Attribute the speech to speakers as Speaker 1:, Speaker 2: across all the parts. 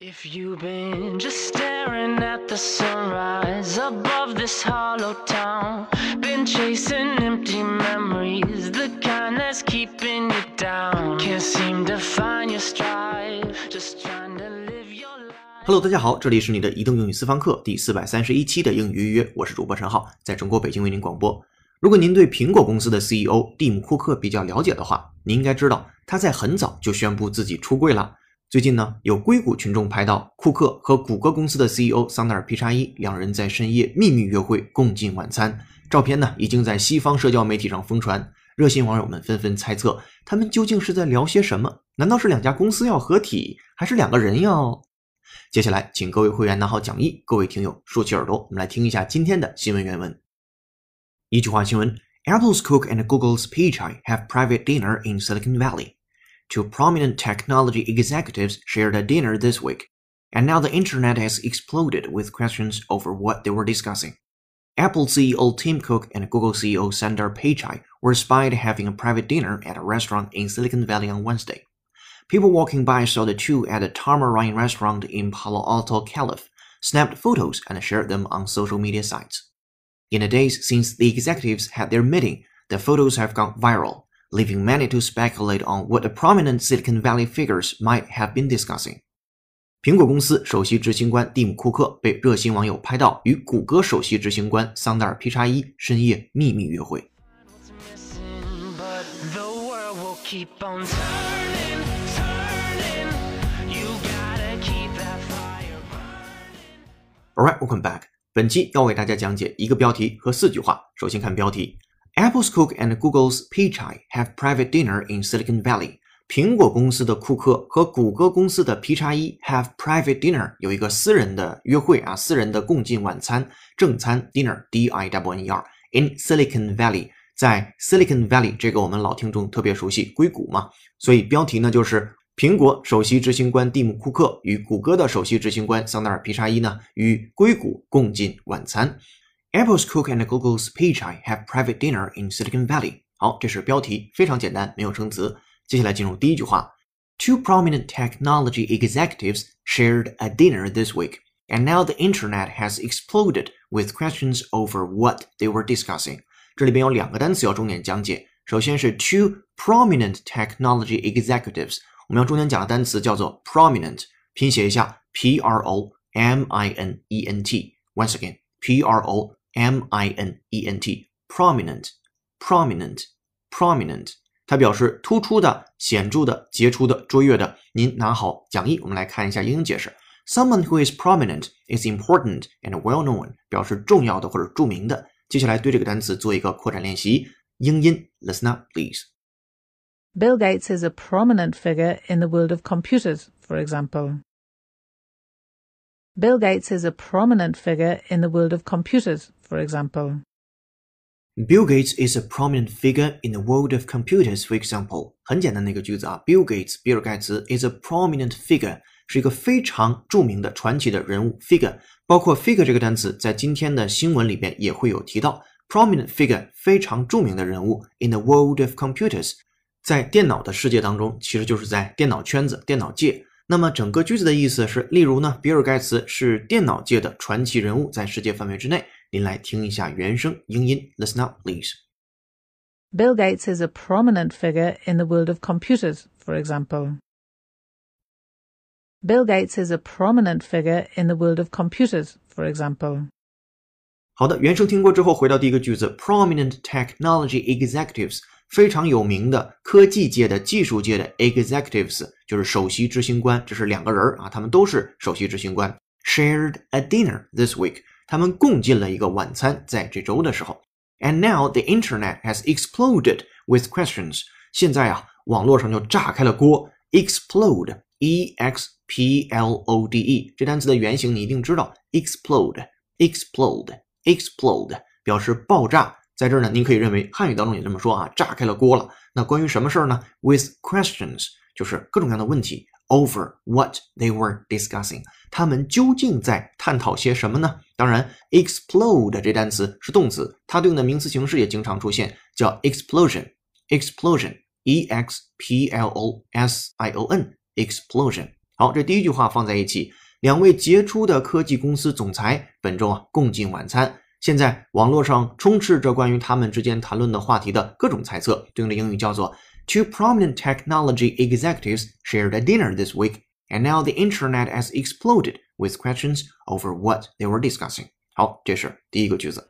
Speaker 1: If you've been just staring at the sunrise above this hollow town, been chasing empty memories, the kind that's keeping you down, can't seem to find your stride, just trying to live your life.
Speaker 2: Hello，大家好，这里是你的移动英语私房课第四百三十一期的英语预约，我是主播陈浩，在中国北京为您广播。如果您对苹果公司的 CEO 蒂姆·库克比较了解的话，您应该知道他在很早就宣布自己出柜了。最近呢，有硅谷群众拍到库克和谷歌公司的 CEO 桑德尔·皮查伊两人在深夜秘密约会，共进晚餐。照片呢，已经在西方社交媒体上疯传。热心网友们纷纷猜测，他们究竟是在聊些什么？难道是两家公司要合体，还是两个人要？接下来，请各位会员拿好讲义，各位听友竖起耳朵，我们来听一下今天的新闻原文。一句话新闻：Apple's Cook and Google's Pichai have private dinner in Silicon Valley. Two prominent technology executives shared a dinner this week, and now the internet has exploded with questions over what they were discussing. Apple CEO Tim Cook and Google CEO Sundar Pichai were spied having a private dinner at a restaurant in Silicon Valley on Wednesday. People walking by saw the two at a Tamarind restaurant in Palo Alto, Calif, snapped photos and shared them on social media sites. In the days since the executives had their meeting, the photos have gone viral, leaving many to speculate on what the prominent Silicon Valley figures might have been discussing. 苹果公司首席执行官蒂姆·库克被热心网友拍到与谷歌首席执行官桑德尔·皮查伊深夜秘密约会。
Speaker 1: What's missing, but the world will keep on turning, turning. You gotta keep that fire burning.
Speaker 2: Alright, welcome back. 本期要为大家讲解一个标题和四句话。首先看标题 ：Apple's Cook and Google's Pichai have private dinner in Silicon Valley。苹果公司的库克和谷歌公司的皮查伊 have private dinner，有一个私人的约会啊，私人的共进晚餐正餐 dinner d i w n e r in Silicon Valley，在 Silicon Valley 这个我们老听众特别熟悉，硅谷嘛，所以标题呢就是苹果首席执行官蒂姆·库克与谷歌的首席执行官桑德尔·皮查伊呢，与硅谷共进晚餐。Apple's Cook and Google's Pichai have private dinner in Silicon Valley。好，这是标题，非常简单，没有生词。接下来进入第一句话：Two prominent technology executives shared a dinner this week, and now the internet has exploded with questions over what they were discussing。这里边有两个单词要重点讲解，首先是 two prominent technology executives。我们要重点讲的单词叫做 prominent，拼写一下 p r o m i n e n t。Once again, p r o m i n e n t, prominent, prominent, prominent。它表示突出的、显着的、杰出的、卓越的。您拿好讲义，我们来看一下英英解释。Someone who is prominent is important and well known，表示重要的或者着名的。接下来对这个单词做一个扩展练习，英音，listen up please。
Speaker 3: Bill Gates is a prominent figure in the world of computers, for example. Bill Gates is a prominent figure in the world of computers, for example.
Speaker 2: Bill Gates is a prominent figure in the world of computers, for example。很简单的一个句子啊，Bill Gates，比尔盖茨 is a prominent figure，是一个非常著名的传奇的人物 figure。包括 figure 这个单词在今天的新闻里边也会有提到，prominent figure 非常著名的人物 in the world of computers，在电脑的世界当中，其实就是在电脑圈子、电脑界。那么整个句子的意思是，例如呢，比尔盖茨是电脑界的传奇人物，在世界范围之内。您来听一下原声英音，listen up please。
Speaker 3: Bill Gates is a prominent figure in the world of computers, for example. Bill Gates is a prominent figure in the world of computers, for example.
Speaker 2: 好的，原声听过之后，回到第一个句子，prominent technology executives，非常有名的科技界的、技术界的 executives，就是首席执行官，这是两个人啊，他们都是首席执行官。Shared a dinner this week， 他们共进了一个晚餐，在这周的时候。And now the internet has exploded with questions。现在啊，网络上就炸开了锅。Explode，e x p l o d e，这单词的原型你一定知道，explode，explode，explode，表示爆炸。在这儿呢，您可以认为汉语当中也这么说啊，炸开了锅了。那关于什么事儿呢？With questions，就是各种各样的问题。Over what they were discussing，他们究竟在探讨些什么呢？当然，explode 这单词是动词，它对应的名词形式也经常出现，叫 explosion，explosion，e x p l o s i o n，explosion。好，这第一句话放在一起，两位杰出的科技公司总裁本周啊共进晚餐。现在网络上充斥着关于他们之间谈论的话题的各种猜测，对应的英语叫做 Two prominent technology executives shared a dinner this week, and now the internet has exploded with questions over what they were discussing. 好，这是第一个句子。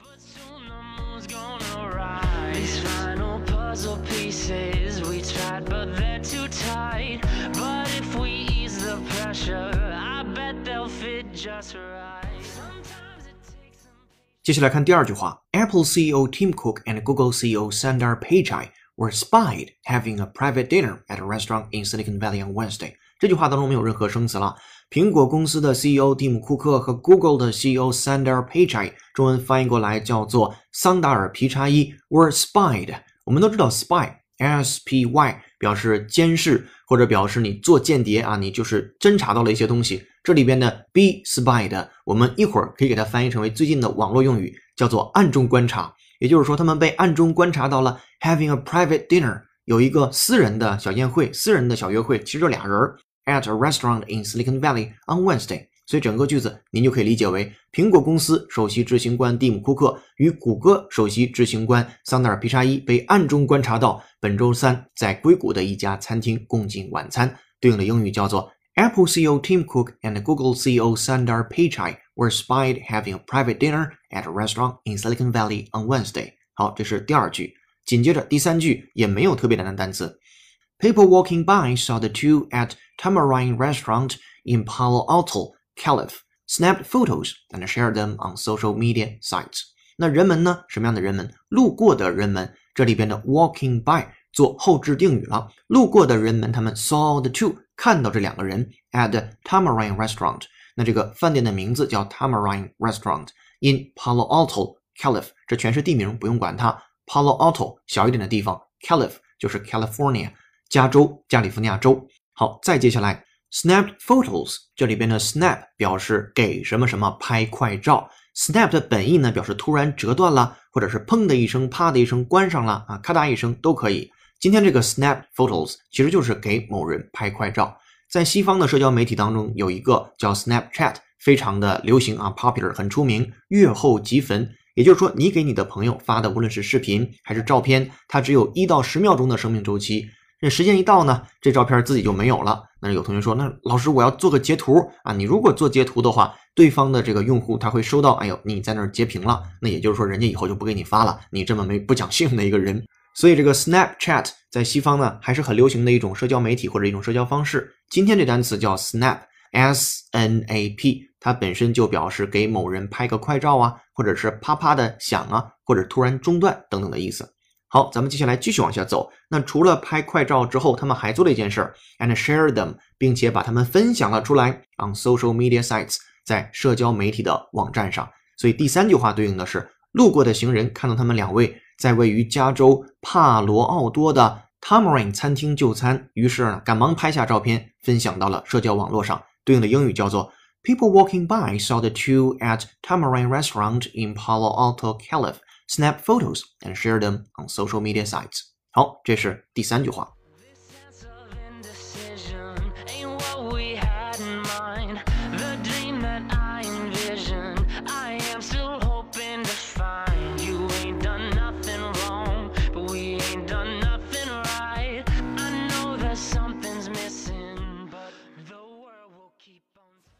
Speaker 1: But soon the moon's gonna rise. These final puzzle pieces we tried, but they're too tight. But if we ease the pressure, I bet they'll fit just right. Sometimes it takes some
Speaker 2: 接下来看第二句话，Apple CEO Tim Cook and Google CEO Sundar Pichai were spied having a private dinner at a restaurant in Silicon Valley on Wednesday。这句话当中没有任何生词了。苹果公司的 CEO 蒂姆·库克和 Google 的 CEO Sundar Pichai，中文翻译过来叫做桑达尔·皮查伊，were spied。我们都知道 spy，s p y 表示监视或者表示你做间谍啊，你就是侦查到了一些东西。这里边的 be spied，我们一会儿可以给它翻译成为最近的网络用语，叫做暗中观察。也就是说，他们被暗中观察到了 having a private dinner，有一个私人的小宴会、私人的小约会，其实就俩人 at a restaurant in Silicon Valley on Wednesday。所以整个句子您就可以理解为，苹果公司首席执行官蒂姆·库克与谷歌首席执行官桑德尔·皮查伊被暗中观察到本周三在硅谷的一家餐厅共进晚餐。对应的英语叫做 Apple CEO Tim Cook and Google CEO Sundar Pichai were spied having a private dinner at a restaurant in Silicon Valley on Wednesday。好，这是第二句。紧接着第三句也没有特别难的单词。People walking by saw the two at Tamarind Restaurant in Palo Alto, Calif, snapped photos and shared them on social media sites. 那人们呢？什么样的人们？路过的人们。这里边的 walking by 做后置定语了。路过的人们，他们 saw the two 看到这两个人 at Tamarind Restaurant。 那这个饭店的名字叫 Tamarind Restaurant in Palo Alto, Calif。这全是地名，不用管它。Palo Alto 小一点的地方，Calif 就是 California，加州，加利福尼亚州。好，再接下来，snap photos 这里边的 snap 表示给什么什么拍快照。snap 的本意呢，表示突然折断了，或者是砰的一声、啪的一声关上了啊，咔嗒一声都可以。今天这个 snap photos 其实就是给某人拍快照。在西方的社交媒体当中，有一个叫 Snapchat，非常的流行啊，popular 很出名，月后即焚。也就是说，你给你的朋友发的，无论是视频还是照片，它只有一到十秒钟的生命周期。这时间一到呢，这照片自己就没有了。那有同学说，那老师我要做个截图啊，你如果做截图的话，对方的这个用户他会收到，哎呦，你在那儿截屏了，那也就是说，人家以后就不给你发了。你这么没不讲信用的一个人。所以这个 Snapchat 在西方呢还是很流行的一种社交媒体或者一种社交方式。今天这单词叫 snap，s n a p，它本身就表示给某人拍个快照啊，或者是啪啪的响啊，或者突然中断等等的意思。好，咱们接下来继续往下走。那除了拍快照之后，他们还做了一件事儿，and share them，并且把它们分享了出来，on social media sites，在社交媒体的网站上。所以第三句话对应的是，路过的行人看到他们两位在位于加州帕罗奥多的 Tamarind 餐厅就餐，于是呢赶忙拍下照片，分享到了社交网络上。对应的英语叫做 People walking by saw the two at Tamarind Restaurant in Palo Alto, Calif. Snap photos and share them on social media sites. 好，这是第三句话。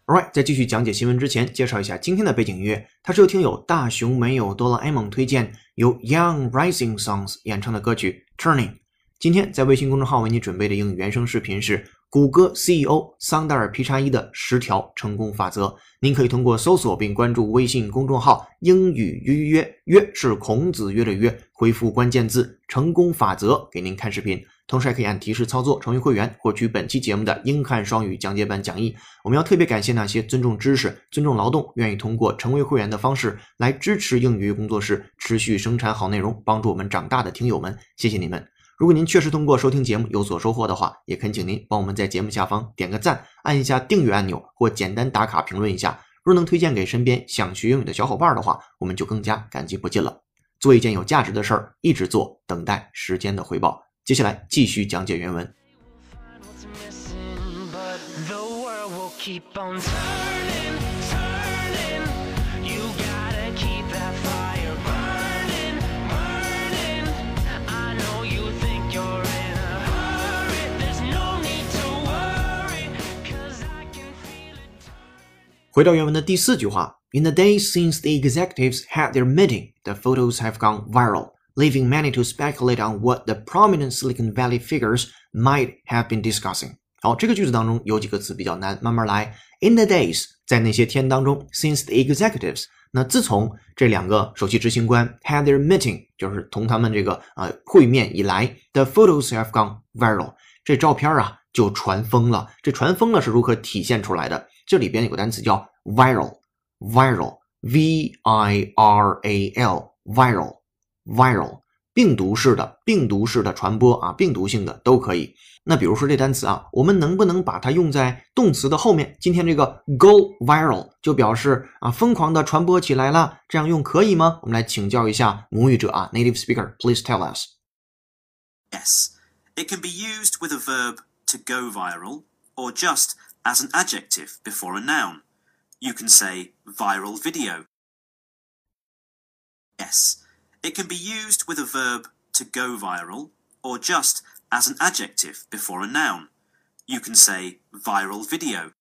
Speaker 2: Alright，在继续讲解新闻之前，介绍一下今天的背景音乐，它是由听友大熊没有哆啦 A 梦推荐，由 Young Rising Songs 演唱的歌曲《Turning》。今天在微信公众号为你准备的英语原声视频是谷歌 CEO 桑达尔皮查伊的十条成功法则。您可以通过搜索并关注微信公众号“英语约约约”，约是孔子约的约，回复关键字“成功法则”给您看视频。同时还可以按提示操作成为会员，获取本期节目的英汉双语讲解版讲义。我们要特别感谢那些尊重知识、尊重劳动，愿意通过成为会员的方式来支持英语工作室持续生产好内容，帮助我们长大的听友们，谢谢你们！如果您确实通过收听节目有所收获的话，也恳请您帮我们在节目下方点个赞，按一下订阅按钮，或简单打卡评论一下。若能推荐给身边想学英语的小伙伴的话，我们就更加感激不尽了。做一件有价值的事儿，一直做，等待时间的回报。接下来继续讲解原文。
Speaker 1: Find what's missing, but keep on turning, turning. You gotta keep that fire burning, burning. I know you think you're in a hurry. There's no need to worry, cause I can feel it.
Speaker 2: 回到原文的第四句话，In the days since the executives had their meeting, the photos have gone viral, leaving many to speculate on what the prominent Silicon Valley figures might have been discussing. 好，这个句子当中有几个词比较难，慢慢来。In the days，在那些天当中，since the executives，那自从这两个首席执行官 had their meeting，就是同他们这个啊、呃、会面以来，the photos have gone viral，这照片啊就传疯了。这传疯了是如何体现出来的？这里边有个单词叫 viral，viral，v i r a l，viral，viral，病毒式的，病毒式的传播啊，病毒性的都可以。那比如说这单词啊，我们能不能把它用在动词的后面？今天这个 go viral 就表示啊疯狂的传播起来了，这样用可以吗？我们来请教一下母语者啊，native speaker，please tell us。
Speaker 4: Yes, it can be used with a verb to go viral or just as an adjective before a noun. You can say viral video. Yes, it can be used with a verb to go viral or just as an adjective before a noun. You can say viral video.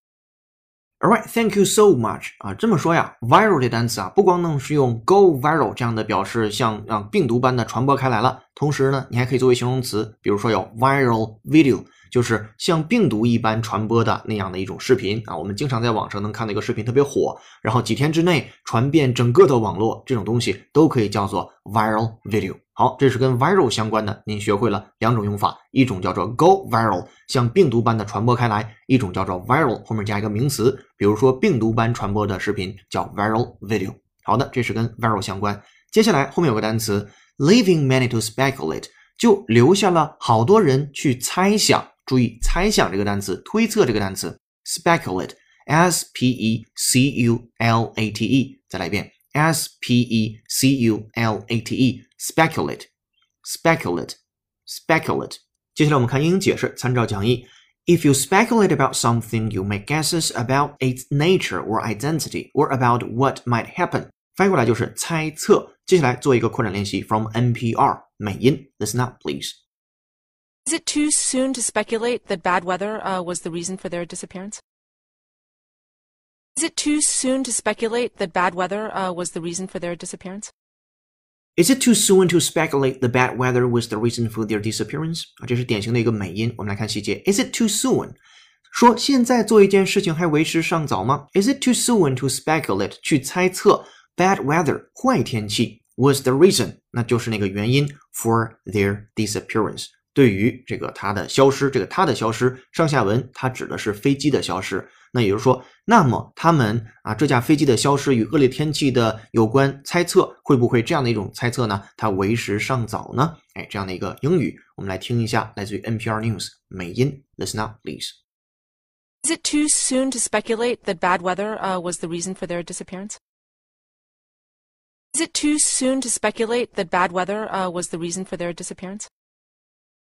Speaker 2: Alright, thank you so much 啊，这么说呀，viral 这单词啊，不光能是用 go viral 这样的表示，像让病毒般的传播开来了，同时呢，你还可以作为形容词，比如说有 viral video， 就是像病毒一般传播的那样的一种视频啊。我们经常在网上能看到一个视频特别火，然后几天之内传遍整个的网络，这种东西都可以叫做 viral video。好，这是跟 viral 相关的，您学会了两种用法，一种叫做 go viral，像病毒般的传播开来；一种叫做 viral，后面加一个名词，比如说病毒般传播的视频叫 viral video。好的，这是跟 viral 相关。接下来后面有个单词 leaving many to speculate，就留下了好多人去猜想。注意，猜想这个单词，推测这个单词 speculate，s p e c u l a t e，再来一遍。S P E C U L A T E speculate speculate speculate。接下来我们看英英解释，参照讲义。If you speculate about something, you make guesses about its nature or identity, or about what might happen。翻译过来就是猜测。接下来做一个扩展练习，from NPR 美音，listen up please。
Speaker 5: Is it too soon to speculate that bad weather uh, was the reason for their disappearance? Is it too soon to speculate that bad weather uh, was the reason for their disappearance?
Speaker 2: Is it too soon to speculate the bad weather was the reason for their disappearance？啊，这是典型的一个美音。我们来看细节。Is it too soon？说现在做一件事情还为时尚早吗？Is it too soon to speculate？去猜测 bad weather 坏天气 was the reason？那就是那个原因 for their disappearance。 对于这个它的消失，这个它的消失，上下文它指的是飞机的消失。那也就是说，那么他们啊，这架飞机的消失与恶劣天气的有关，猜测会不会这样的一种猜测呢？它为时尚早呢？哎，这样的一个英语，我们来听一下，来自于 NPR News 美音，Listen up, please.
Speaker 5: Is it too soon to speculate that bad weather was the reason for their disappearance? Is it too soon to speculate that bad weather was the reason for their disappearance?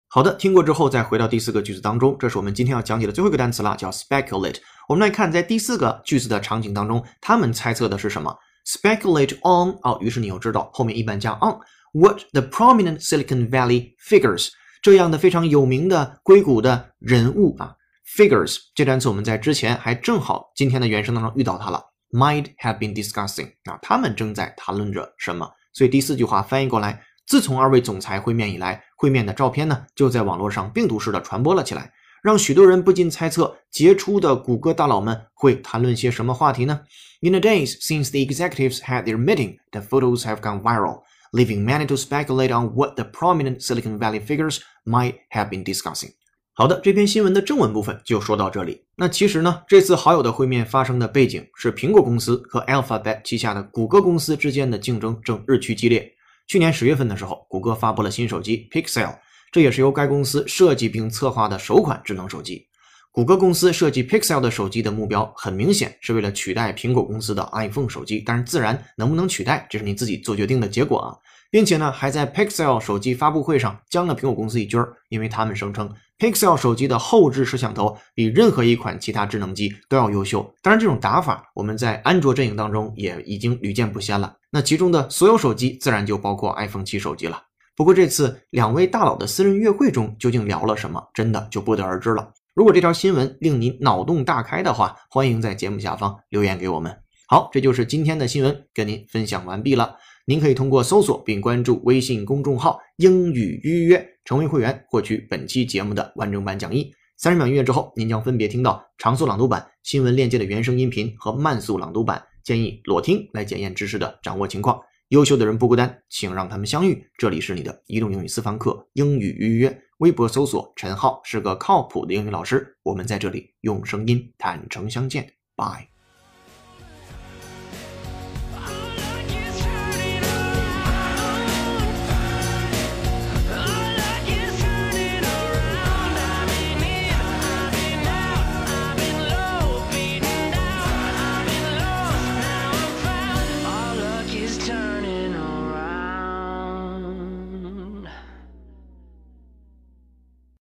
Speaker 2: 好的，听过之后再回到第四个句子当中，这是我们今天要讲解的最后一个单词了，叫 speculate。我们来看，在第四个句子的场景当中，他们猜测的是什么？speculate on 哦，于是你又知道后面一般加 on what the prominent Silicon Valley figures 这样的非常有名的硅谷的人物啊，figures 这单词我们在之前还正好今天的原声当中遇到它了，might have been discussing 啊，他们正在谈论着什么？所以第四句话翻译过来。自从二位总裁会面以来，会面的照片呢就在网络上病毒式的传播了起来，让许多人不禁猜测，杰出的谷歌大佬们会谈论些什么话题呢？In the days since the executives had their meeting, the photos have gone viral, leaving many to speculate on what the prominent Silicon Valley figures might have been discussing. 好的，这篇新闻的正文部分就说到这里。那其实呢，这次好友的会面发生的背景是苹果公司和 Alphabet 旗下的谷歌公司之间的竞争正日趋激烈。去年十月份的时候，谷歌发布了新手机 Pixel，这也是由该公司设计并策划的首款智能手机。谷歌公司设计 Pixel 的手机的目标很明显是为了取代苹果公司的 iPhone 手机，但是自然能不能取代，这是你自己做决定的结果啊。并且呢，还在 Pixel 手机发布会上将了苹果公司一军儿，因为他们声称 Pixel 手机的后置摄像头比任何一款其他智能机都要优秀。当然，这种打法我们在安卓阵营当中也已经屡见不鲜了。那其中的所有手机自然就包括 iPhone 七手机了。不过这次两位大佬的私人约会中究竟聊了什么，真的就不得而知了。如果这条新闻令您脑洞大开的话，欢迎在节目下方留言给我们。好，这就是今天的新闻，跟您分享完毕了。您可以通过搜索并关注微信公众号“英语预约”成为会员，获取本期节目的完整版讲义。三十秒音乐之后，您将分别听到长速朗读版、新闻链接的原声音频和慢速朗读版。建议裸听来检验知识的掌握情况。优秀的人不孤单，请让他们相遇。这里是你的移动英语私房课英语预约，微博搜索陈浩是个靠谱的英语老师。我们在这里用声音坦诚相见。Bye。